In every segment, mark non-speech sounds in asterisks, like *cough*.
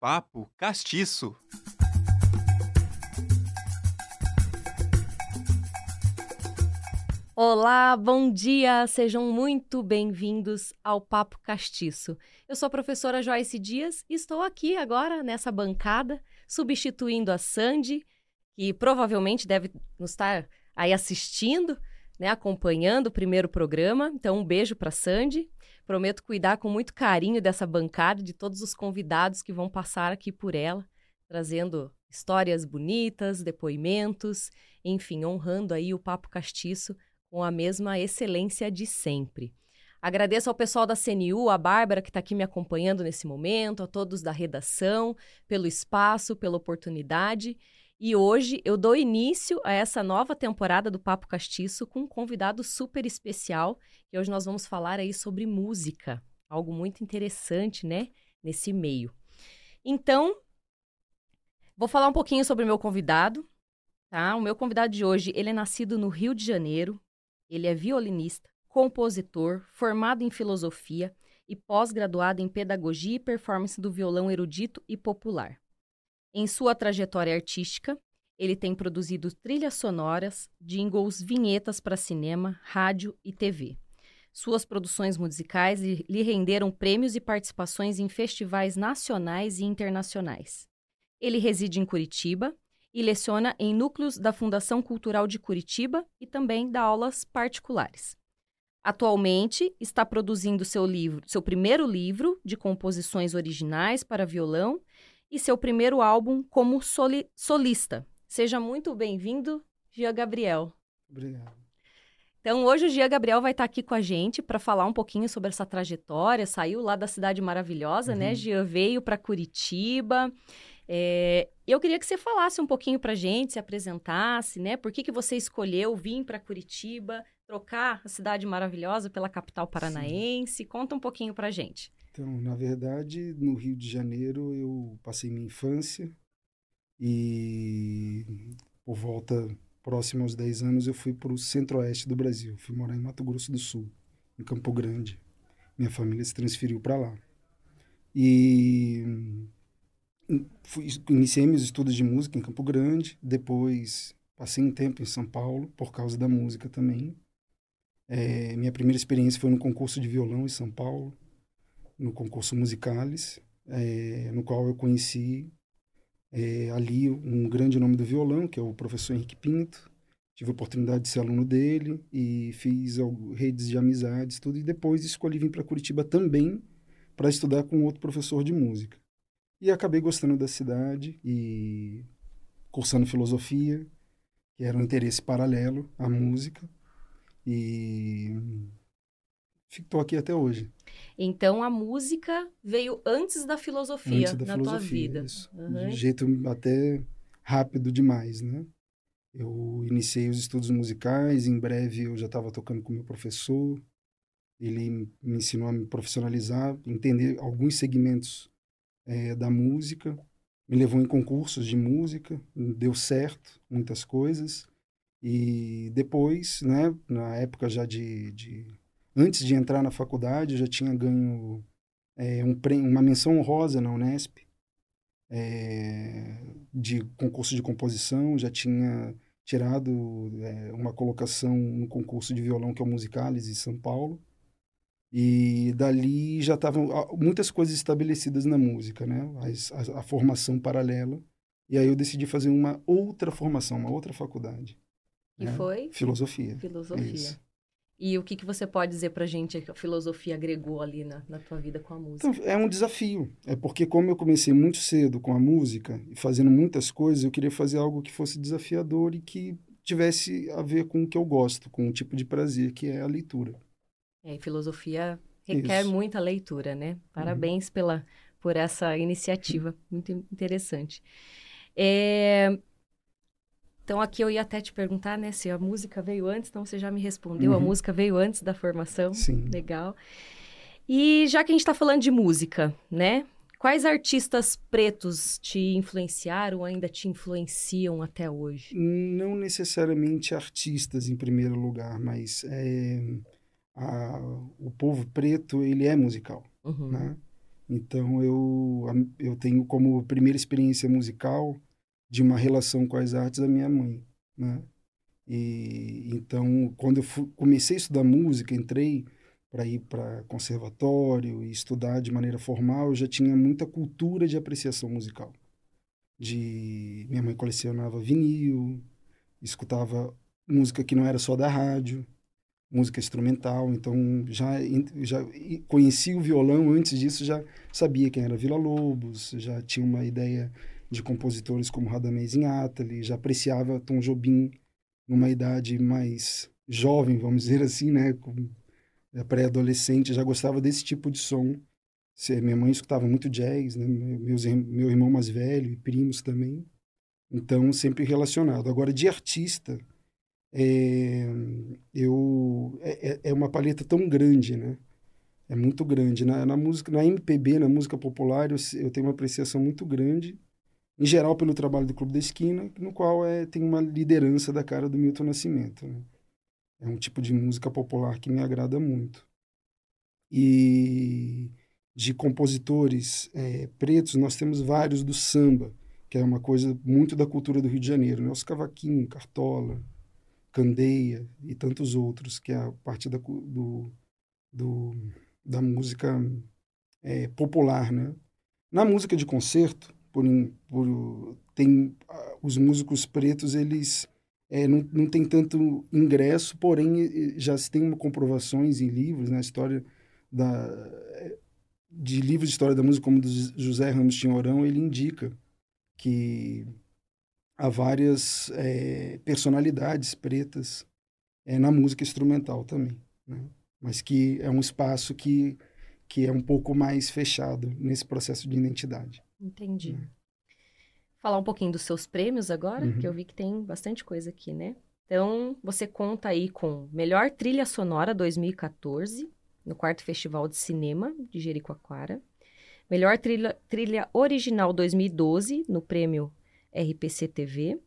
Papo Castiço. Olá, bom dia! Sejam muito bem-vindos ao Papo Castiço. Eu sou a professora Joyce Dias e estou aqui agora nessa bancada, substituindo a Sandy, que provavelmente deve nos estar aí assistindo, né, acompanhando o primeiro programa. Então, um beijo para Sandy. Prometo cuidar com muito carinho dessa bancada, de todos os convidados que vão passar aqui por ela, trazendo histórias bonitas, depoimentos, enfim, honrando aí o Papo Castiço com a mesma excelência de sempre. Agradeço ao pessoal da CNU, a Bárbara que está aqui me acompanhando nesse momento, a todos da redação, pelo espaço, pela oportunidade. E hoje eu dou início a essa nova temporada do Papo Castiço com um convidado super especial. E hoje nós vamos falar aí sobre música, algo muito interessante, né, nesse meio. Então, vou falar um pouquinho sobre o meu convidado, tá? O meu convidado de hoje, ele é nascido no Rio de Janeiro. Ele é violinista, compositor, formado em filosofia e pós-graduado em pedagogia e performance do violão erudito e popular. Em sua trajetória artística, ele tem produzido trilhas sonoras, jingles, vinhetas para cinema, rádio e TV. Suas produções musicais lhe renderam prêmios e participações em festivais nacionais e internacionais. Ele reside em Curitiba e leciona em núcleos da Fundação Cultural de Curitiba e também dá aulas particulares. Atualmente está produzindo seu livro, seu primeiro livro de composições originais para violão e seu primeiro álbum como soli solista. Seja muito bem-vindo, Gia Gabriel. Obrigado. Então, hoje o Gia Gabriel vai estar aqui com a gente para falar um pouquinho sobre essa trajetória. Saiu lá da cidade maravilhosa, né? uhum. né? Gia veio para Curitiba. É, eu queria que você falasse um pouquinho para a gente, se apresentasse, né? Por que, que você escolheu vir para Curitiba, trocar a cidade maravilhosa pela capital paranaense? Sim. Conta um pouquinho para a gente. Então, na verdade, no Rio de Janeiro eu passei minha infância e por volta próximo aos 10 anos eu fui para o centro-oeste do Brasil. Fui morar em Mato Grosso do Sul, em Campo Grande. Minha família se transferiu para lá. E fui, iniciei meus estudos de música em Campo Grande, depois passei um tempo em São Paulo por causa da música também. É, minha primeira experiência foi no concurso de violão em São Paulo no concurso Musicales, é, no qual eu conheci é, ali um grande nome do violão, que é o professor Henrique Pinto. Tive a oportunidade de ser aluno dele e fiz redes de amizades, tudo. E depois escolhi vir para Curitiba também para estudar com outro professor de música. E acabei gostando da cidade e cursando filosofia, que era um interesse paralelo à música. E estou aqui até hoje. Então a música veio antes da filosofia antes da na filosofia, tua vida. Isso. Uhum. De jeito até rápido demais, né? Eu iniciei os estudos musicais, em breve eu já estava tocando com meu professor. Ele me ensinou a me profissionalizar, entender alguns segmentos é, da música. Me levou em concursos de música, deu certo muitas coisas. E depois, né, na época já de, de antes de entrar na faculdade, eu já tinha ganho é, um, uma menção honrosa na Unesp é, de concurso de composição, já tinha tirado é, uma colocação no concurso de violão que é o Musicales em São Paulo. E dali já estavam muitas coisas estabelecidas na música, né? A, a, a, formação paralela. E aí eu decidi fazer uma outra formação, uma outra faculdade. E né? foi? Filosofia. Filosofia. Isso. E o que, que você pode dizer para a gente que a filosofia agregou ali na, na tua vida com a música? Então, é um desafio. É porque como eu comecei muito cedo com a música e fazendo muitas coisas, eu queria fazer algo que fosse desafiador e que tivesse a ver com o que eu gosto, com o tipo de prazer que é a leitura. É, e filosofia requer Isso. muita leitura, né? Parabéns uhum. pela, por essa iniciativa, muito interessante. É, então aqui eu ia até te perguntar, né, se a música veio antes, então você já me respondeu, uhum. a música veio antes da formação. Sim. Legal. E já que a gente está falando de música, né? Quais artistas pretos te influenciaram ou ainda te influenciam até hoje? Não necessariamente artistas em primeiro lugar, mas é, a, o povo preto ele é musical, uhum. né? Então eu, eu tenho como primeira experiência musical de uma relação com as artes a minha mãe, né? E então quando eu fui, comecei a estudar música, entrei para ir para conservatório e estudar de maneira formal, eu já tinha muita cultura de apreciação musical. De minha mãe colecionava vinil, escutava música que não era só da rádio, música instrumental, então já já conhecia o violão antes disso, já sabia quem era Vila Lobos, já tinha uma ideia de compositores como Radamés Inátali, já apreciava Tom Jobim numa idade mais jovem, vamos dizer assim, né, pré-adolescente, já gostava desse tipo de som. Minha mãe escutava muito jazz, né, meus meu irmão mais velho e primos também. Então sempre relacionado. Agora de artista, é, eu é, é, é uma paleta tão grande, né? É muito grande. Na, na música, na MPB, na música popular, eu, eu tenho uma apreciação muito grande, em geral pelo trabalho do Clube da Esquina, no qual é, tem uma liderança da cara do Milton Nascimento. Né? É um tipo de música popular que me agrada muito. E de compositores é, pretos, nós temos vários do samba, que é uma coisa muito da cultura do Rio de Janeiro, né? Os cavaquinhos, Cartola, Candeia e tantos outros, que é a parte da, do, do, da música é, popular, né? Na música de concerto, por, por tem os músicos pretos eles é, não, não tem tanto ingresso, porém já se tem comprovações em livros, na né? história da de livros de história da música como do José Ramos Tinhorão, ele indica que há várias é, personalidades pretas é, na música instrumental também, né? mas que é um espaço que, que é um pouco mais fechado nesse processo de identidade. Entendi. Né? Falar um pouquinho dos seus prêmios agora, uhum. que eu vi que tem bastante coisa aqui, né? Então, você conta aí com Melhor Trilha Sonora 2014, no quarto Festival de Cinema de Jericoacoara. Melhor trilha, trilha Original 2012, no prêmio RPC TV.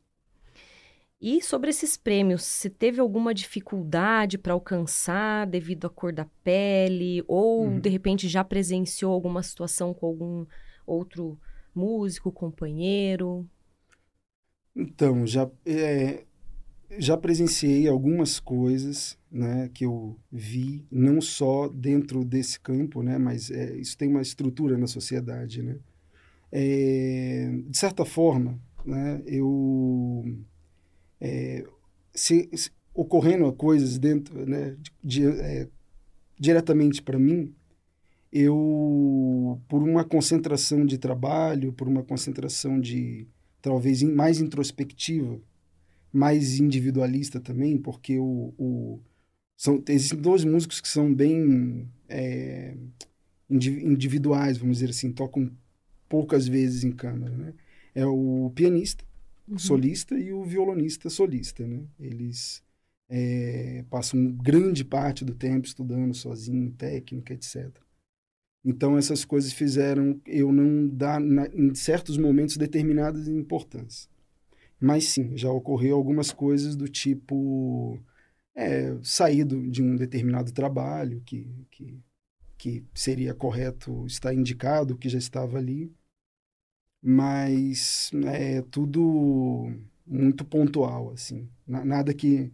E sobre esses prêmios, se teve alguma dificuldade para alcançar devido à cor da pele, ou uhum. de repente já presenciou alguma situação com algum outro músico, companheiro? Então, já, é, já presenciei algumas coisas né, que eu vi, não só dentro desse campo, né, mas é, isso tem uma estrutura na sociedade. Né? É, de certa forma, né, eu é, se, se, ocorrendo coisas dentro né, de, é, diretamente para mim eu por uma concentração de trabalho por uma concentração de talvez mais introspectiva mais individualista também porque o, o são existem dois músicos que são bem é, individuais vamos dizer assim tocam poucas vezes em câmera né é o pianista uhum. solista e o violonista solista, né? Eles é, passam grande parte do tempo estudando sozinho, técnica, etc. Então essas coisas fizeram eu não dar na, em certos momentos determinadas importância. Mas sim, já ocorreu algumas coisas do tipo é, saído de um determinado trabalho que, que, que seria correto estar indicado, que já estava ali, mas é tudo muito pontual, assim. Nada que,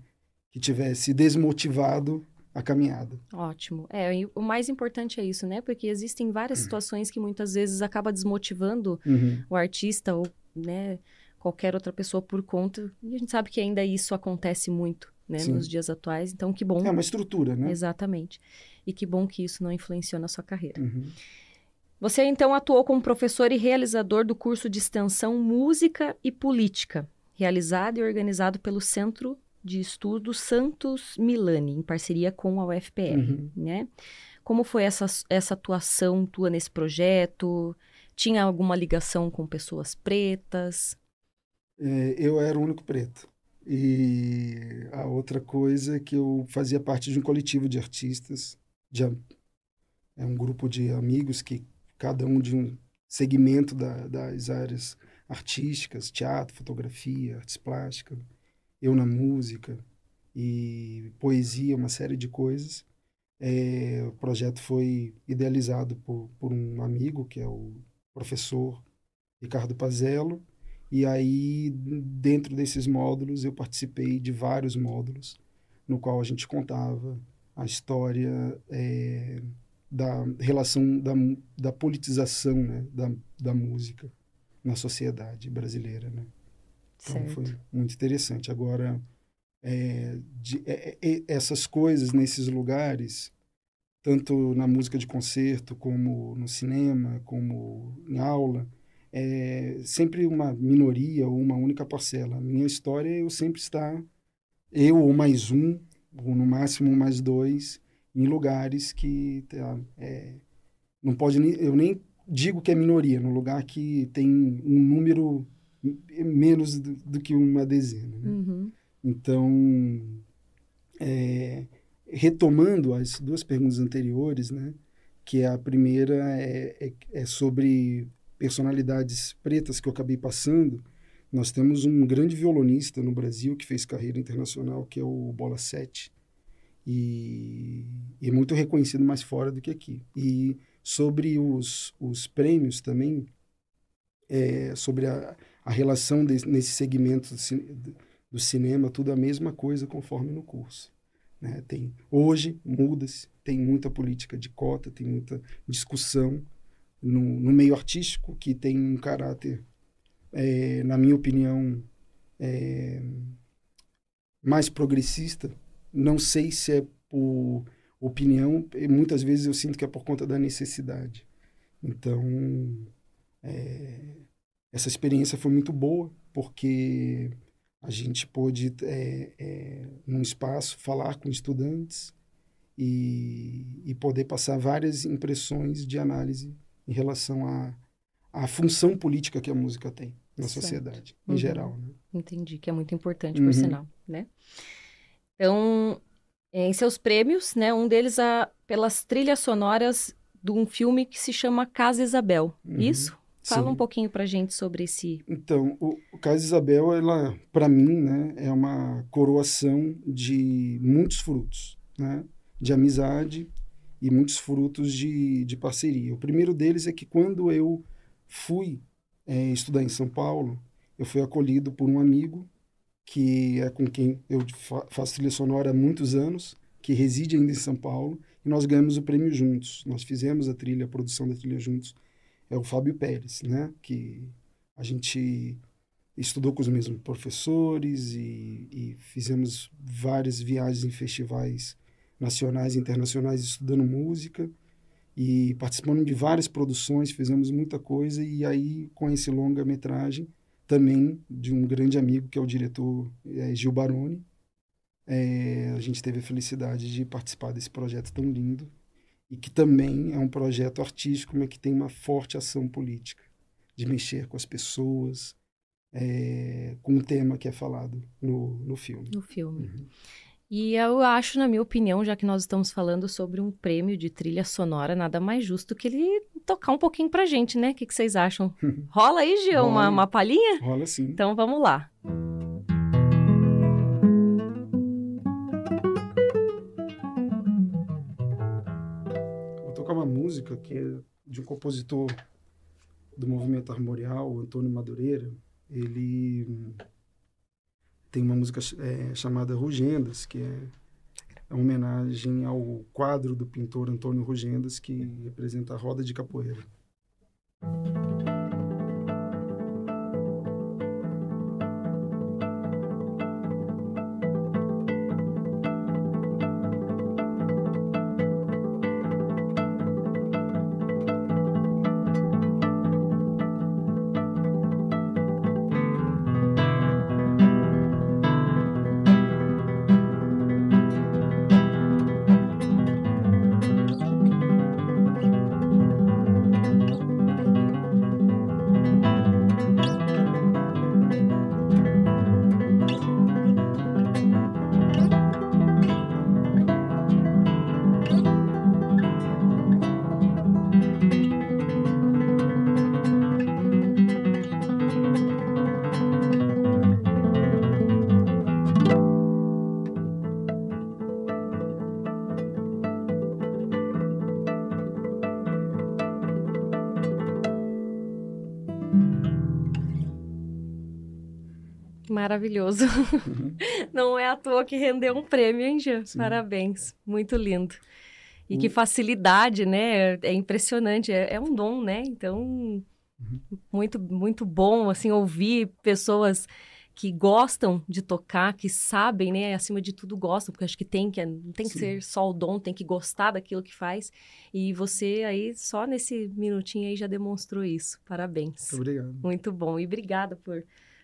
que tivesse desmotivado a caminhada. Ótimo. É, o mais importante é isso, né? Porque existem várias uhum. situações que muitas vezes acaba desmotivando uhum. o artista ou, né, qualquer outra pessoa por conta. E a gente sabe que ainda isso acontece muito, né, Sim. nos dias atuais. Então, que bom. É uma estrutura, né? Exatamente. E que bom que isso não influenciou na sua carreira. Uhum. Você então atuou como professor e realizador do curso de extensão Música e Política, realizado e organizado pelo Centro de Estudos Santos Milani, em parceria com a UFPR, uhum. né? Como foi essa, essa atuação tua nesse projeto? Tinha alguma ligação com pessoas pretas? É, eu era o único preto. E a outra coisa é que eu fazia parte de um coletivo de artistas, de, é um grupo de amigos que cada um de um segmento da, das áreas artísticas, teatro, fotografia, artes plásticas, eu na música e poesia, uma série de coisas. É, o projeto foi idealizado por, por um amigo, que é o professor Ricardo Pazello, e aí, dentro desses módulos, eu participei de vários módulos, no qual a gente contava a história é, da relação da, da politização né, da, da música na sociedade brasileira. Né? Então, certo. foi muito interessante. Agora, é, de, é, é, essas coisas nesses lugares, tanto na música de concerto, como no cinema, como em aula, é sempre uma minoria ou uma única parcela. A minha história é eu sempre estar, eu ou mais um, ou no máximo mais dois, em lugares que tá, é, não pode nem, eu nem digo que é minoria, no lugar que tem um número menos do, do que uma dezena. Né? Uhum. Então, é, retomando as duas perguntas anteriores, né, que a primeira é, é, é sobre personalidades pretas que eu acabei passando, nós temos um grande violonista no Brasil que fez carreira internacional, que é o Bola 7. E, e é muito reconhecido mais fora do que aqui. E sobre os, os prêmios também, é, sobre a, a relação de, nesse segmento do, do, cinema, tudo a mesma coisa conforme no curso. Né? Tem, hoje muda-se, tem muita política de cota, tem muita discussão, no, no meio artístico, que tem um caráter, é, na minha opinião, é, mais progressista. Não sei se é por opinião, muitas vezes eu sinto que é por conta da necessidade. Então, é, essa experiência foi muito boa, porque a gente pôde, é, é, num espaço, falar com estudantes e, e poder passar várias impressões de análise em relação à, função política que a música tem na certo. sociedade, em uhum. geral. Né? Entendi, que é muito importante, por uhum. sinal, né? Então, em seus prêmios, né, um deles a, pelas trilhas sonoras de um filme que se chama Casa Isabel, uhum. isso? Fala Sim. um pouquinho pra gente sobre esse... Então, o, o Casa Isabel, ela, para mim, né, é uma coroação de muitos frutos, né? De amizade, e muitos frutos de, de parceria. O primeiro deles é que quando eu fui é, estudar em São Paulo, eu fui acolhido por um amigo que é com quem eu fa faço trilha sonora há muitos anos, que reside ainda em São Paulo, e nós ganhamos o prêmio juntos. Nós fizemos a trilha, a produção da trilha juntos. É o Fábio Pérez, né? Que a gente estudou com os mesmos professores e, e fizemos várias viagens em festivais nacionais e internacionais estudando música e participando de várias produções, fizemos muita coisa e aí com esse longa-metragem também de um grande amigo que é o diretor é, Gil Baroni, é, a gente teve a felicidade de participar desse projeto tão lindo e que também é um projeto artístico, mas que tem uma forte ação política de mexer com as pessoas, é, com um tema que é falado no, no filme. No filme. Uhum. E eu acho, na minha opinião, já que nós estamos falando sobre um prêmio de trilha sonora, nada mais justo que ele tocar um pouquinho pra gente, né? O que, que vocês acham? *laughs* Rola aí, Gil, uma, uma palhinha? Rola sim. Então vamos lá. Vou música que é de um compositor do movimento armorial, Antônio Madureira. Ele tem uma música é, chamada Rugendas, que é, uma homenagem ao quadro do pintor Antônio Rugendas, que representa a roda de capoeira. Maravilhoso. Uhum. *laughs* Não é à toa que rendeu um prêmio, hein, Jean? Sim. Parabéns. Muito lindo. E que facilidade, né? É impressionante. É, é um dom, né? Então, uhum. muito, muito bom, assim, ouvir pessoas que gostam de tocar, que sabem, né? Acima de tudo gostam, porque acho que tem que não tem que Sim. ser só o dom, tem que gostar daquilo que faz. E você aí só nesse minutinho aí já demonstrou isso. Parabéns. Muito obrigado. Muito bom e obrigada por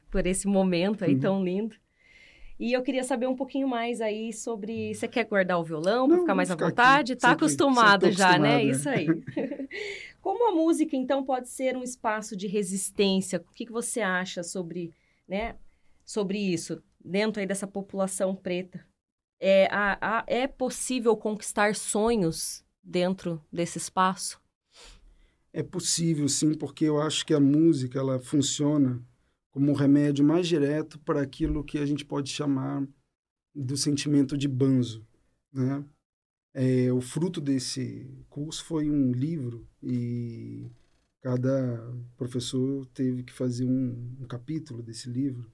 por esse momento aí uhum. tão lindo. E eu queria saber um pouquinho mais aí sobre. Você quer guardar o violão para ficar mais à vontade? Aqui. Tá sempre, acostumado sempre já, né? É. Isso aí. *laughs* Como a música, então, pode ser um espaço de resistência? O que, que você acha sobre, né, sobre isso, dentro aí dessa população preta. É, a, a, é possível conquistar sonhos dentro desse espaço? É possível, sim, porque eu acho que a música ela funciona como um remédio mais direto para aquilo que a gente pode chamar do sentimento de banzo, né? É, o fruto desse curso foi um livro e cada professor teve que fazer um, um capítulo desse livro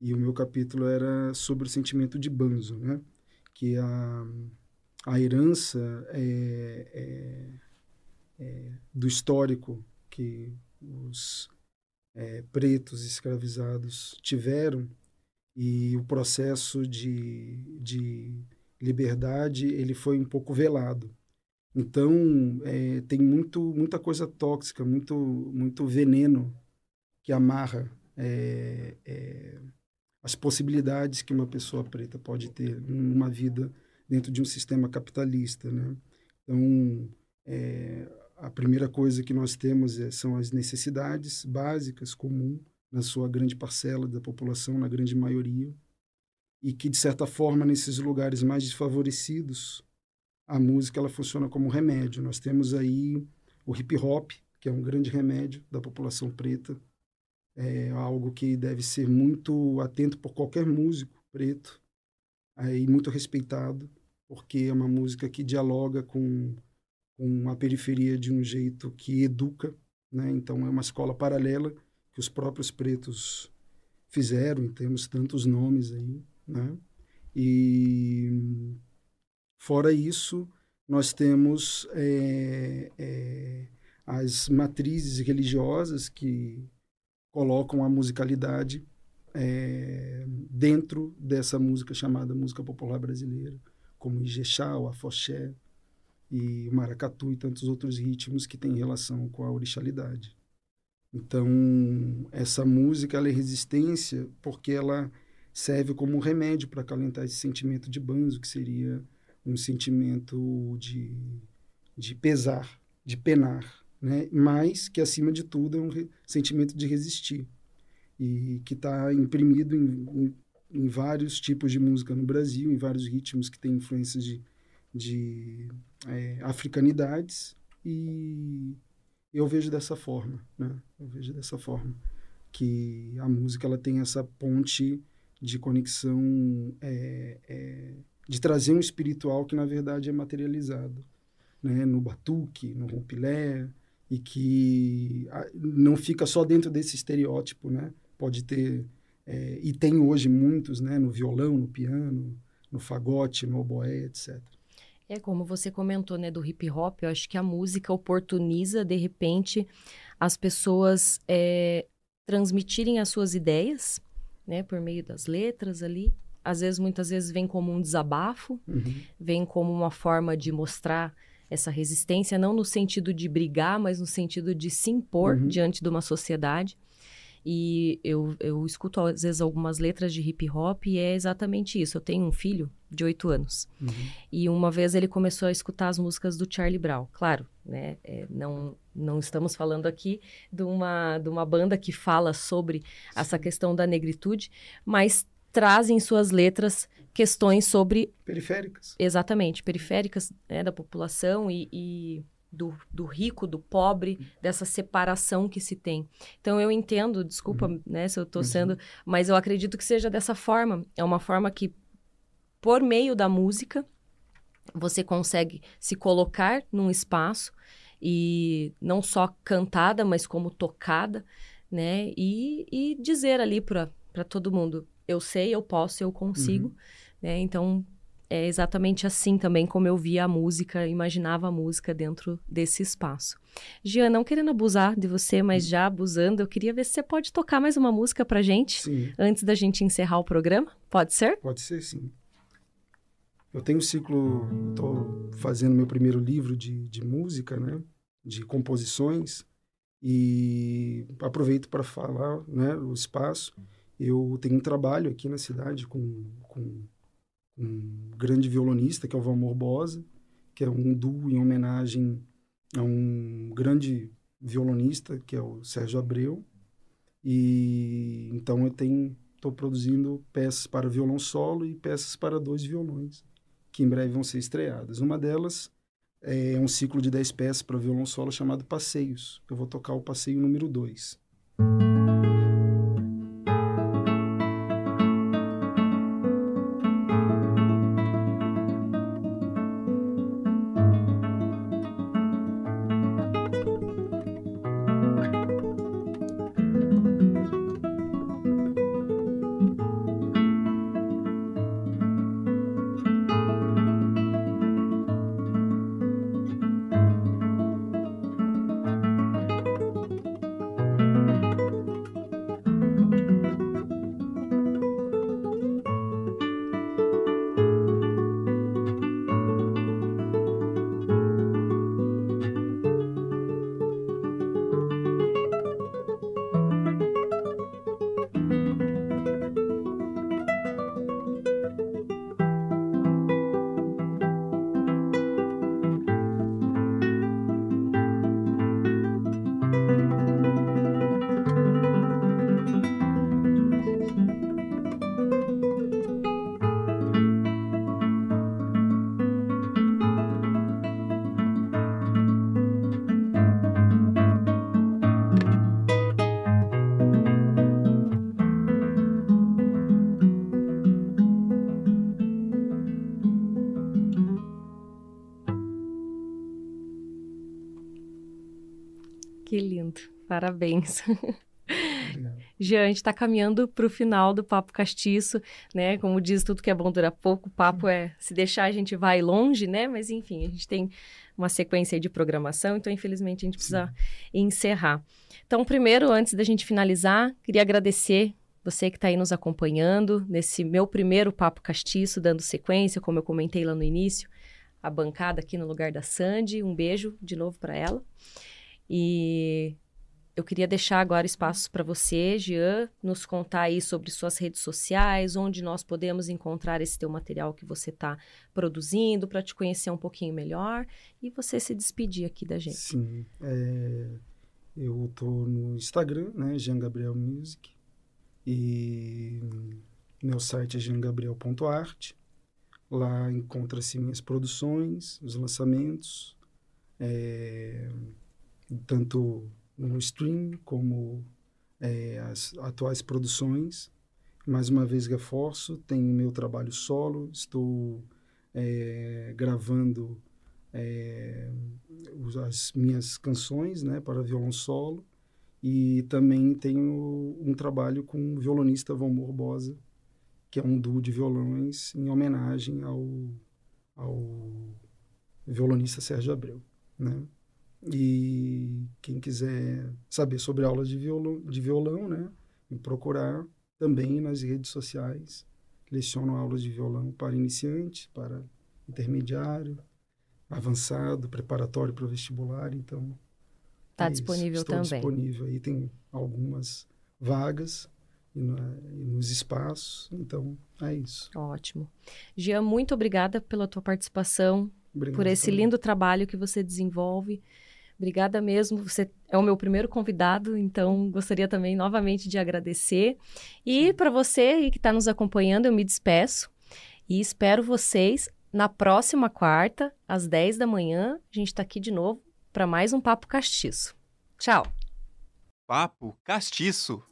e o meu capítulo era sobre o sentimento de Banzo, né? Que a, a herança é, é, é do histórico que os é, pretos escravizados tiveram e o processo de, de liberdade ele foi um pouco velado. Então é, tem muito muita coisa tóxica, muito muito veneno que amarra é, é, as possibilidades que uma pessoa preta pode ter numa vida dentro de um sistema capitalista, né? Então, a primeira coisa que nós temos é, são as necessidades básicas comuns na sua grande parcela da população, na grande maioria, e que de certa forma nesses lugares mais desfavorecidos a música ela funciona como remédio. Nós temos aí o hip hop, que é um grande remédio da população preta, é algo que deve ser muito atento por qualquer músico preto e muito respeitado, porque é uma música que dialoga com, com a periferia de um jeito que educa, né? Então é uma escola paralela que os próprios pretos fizeram, e temos tantos nomes aí, né? E fora isso, nós temos é, é, as matrizes religiosas que colocam a musicalidade é, dentro dessa música chamada música popular brasileira, como Ijexá, o Afoxé e o Maracatu e tantos outros ritmos que têm relação com a orixalidade. Então, essa música ela é resistência porque ela serve como um remédio para acalentar esse sentimento de banzo, que seria um sentimento de, de pesar, de penar né? mas que, acima de tudo, é um sentimento de resistir e que está imprimido em, em, em, vários tipos de música no Brasil, em vários ritmos que têm influências de, de é, africanidades e eu vejo dessa forma, né? Eu vejo dessa forma que a música ela tem essa ponte de conexão, é, é, de trazer um espiritual que na verdade é materializado, né? No batuque, no rompilé, e que não fica só dentro desse estereótipo, né? Pode ter é, e tem hoje muitos, né? No violão, no piano, no fagote, no oboé, etc. É como você comentou, né, do hip hop. Eu acho que a música oportuniza de repente as pessoas é, transmitirem as suas ideias, né, por meio das letras ali. Às vezes, muitas vezes, vem como um desabafo, uhum. vem como uma forma de mostrar essa resistência, não no sentido de brigar, mas no sentido de se impor uhum. diante de uma sociedade. E eu, eu escuto, às vezes, algumas letras de hip hop e é exatamente isso. Eu tenho um filho de oito anos. Uhum. E uma vez ele começou a escutar as músicas do Charlie Brown. Claro, né? É, não, não estamos falando aqui de uma, de uma banda que fala sobre essa questão da negritude, mas trazem em suas letras questões sobre... Periféricas. Exatamente, periféricas né, da população e, e do, do, rico, do pobre, dessa separação que se tem. Então, eu entendo, desculpa uhum. né, se eu estou uhum. sendo... Mas eu acredito que seja dessa forma. É uma forma que, por meio da música, você consegue se colocar num espaço e não só cantada, mas como tocada, né? E, e dizer ali para para todo mundo. Eu sei, eu posso, eu consigo, uhum. né? Então, é exatamente assim também como eu via a música, imaginava a música dentro desse espaço. Gian, não querendo abusar de você, mas já abusando, eu queria ver se você pode tocar mais uma música pra gente sim. antes da gente encerrar o programa. Pode ser? Pode ser, sim. Eu tenho um ciclo, estou fazendo meu primeiro livro de, de música, né? De composições e aproveito para falar, né? O espaço. Eu tenho um trabalho aqui na cidade com, com um grande violonista, que é o Valmor Bosa, que é um duo em homenagem a um grande violonista, que é o Sérgio Abreu. E então eu tenho estou produzindo peças para violão solo e peças para dois violões, que em breve vão ser estreadas. Uma delas é um ciclo de 10 peças para violão solo chamado Passeios. Eu vou tocar o passeio número 2. Parabéns. Jean, a gente está caminhando para o final do Papo Castiço, né? Como diz, tudo que é bom dura pouco. O papo é, se deixar, a gente vai longe, né? Mas, enfim, a gente tem uma sequência de programação, então, infelizmente, a gente precisa Sim. encerrar. Então, primeiro, antes da gente finalizar, queria agradecer você que está aí nos acompanhando nesse meu primeiro Papo Castiço, dando sequência, como eu comentei lá no início, a bancada aqui no lugar da Sandy. Um beijo de novo para ela. E eu queria deixar agora espaços para você, Jean, nos contar aí sobre suas redes sociais, onde nós podemos encontrar esse teu material que você está produzindo, para te conhecer um pouquinho melhor e você se despedir aqui da gente. Sim, é, eu estou no Instagram, né, Jean Gabriel Music, e meu site é jeangabriel.art. Lá encontra-se minhas produções, os lançamentos, é, tanto no stream, como é, as atuais produções. Mais uma vez reforço, tenho meu trabalho solo, estou é, gravando é, as minhas canções né, para violão solo e também tenho um trabalho com o violonista Valmor Bosa, que é um duo de violões em homenagem ao, ao violonista Sérgio Abreu. Né? E quem quiser saber sobre aulas de violão, de violão, né, me procurar também nas redes sociais. Leciono aulas de violão para iniciante, para intermediário, avançado, preparatório para o vestibular, então está é disponível Estou também. disponível aí tem algumas vagas e, na, e nos espaços, então é isso. Ótimo. Jean, muito obrigada pela tua participação, Obrigado por esse também. lindo trabalho que você desenvolve. Obrigada mesmo. Você é o meu primeiro convidado, então gostaria também novamente de agradecer. E para você que está nos acompanhando, eu me despeço e espero vocês na próxima quarta, às 10 da manhã. A gente está aqui de novo para mais um Papo Castiço. Tchau. Papo Castiço.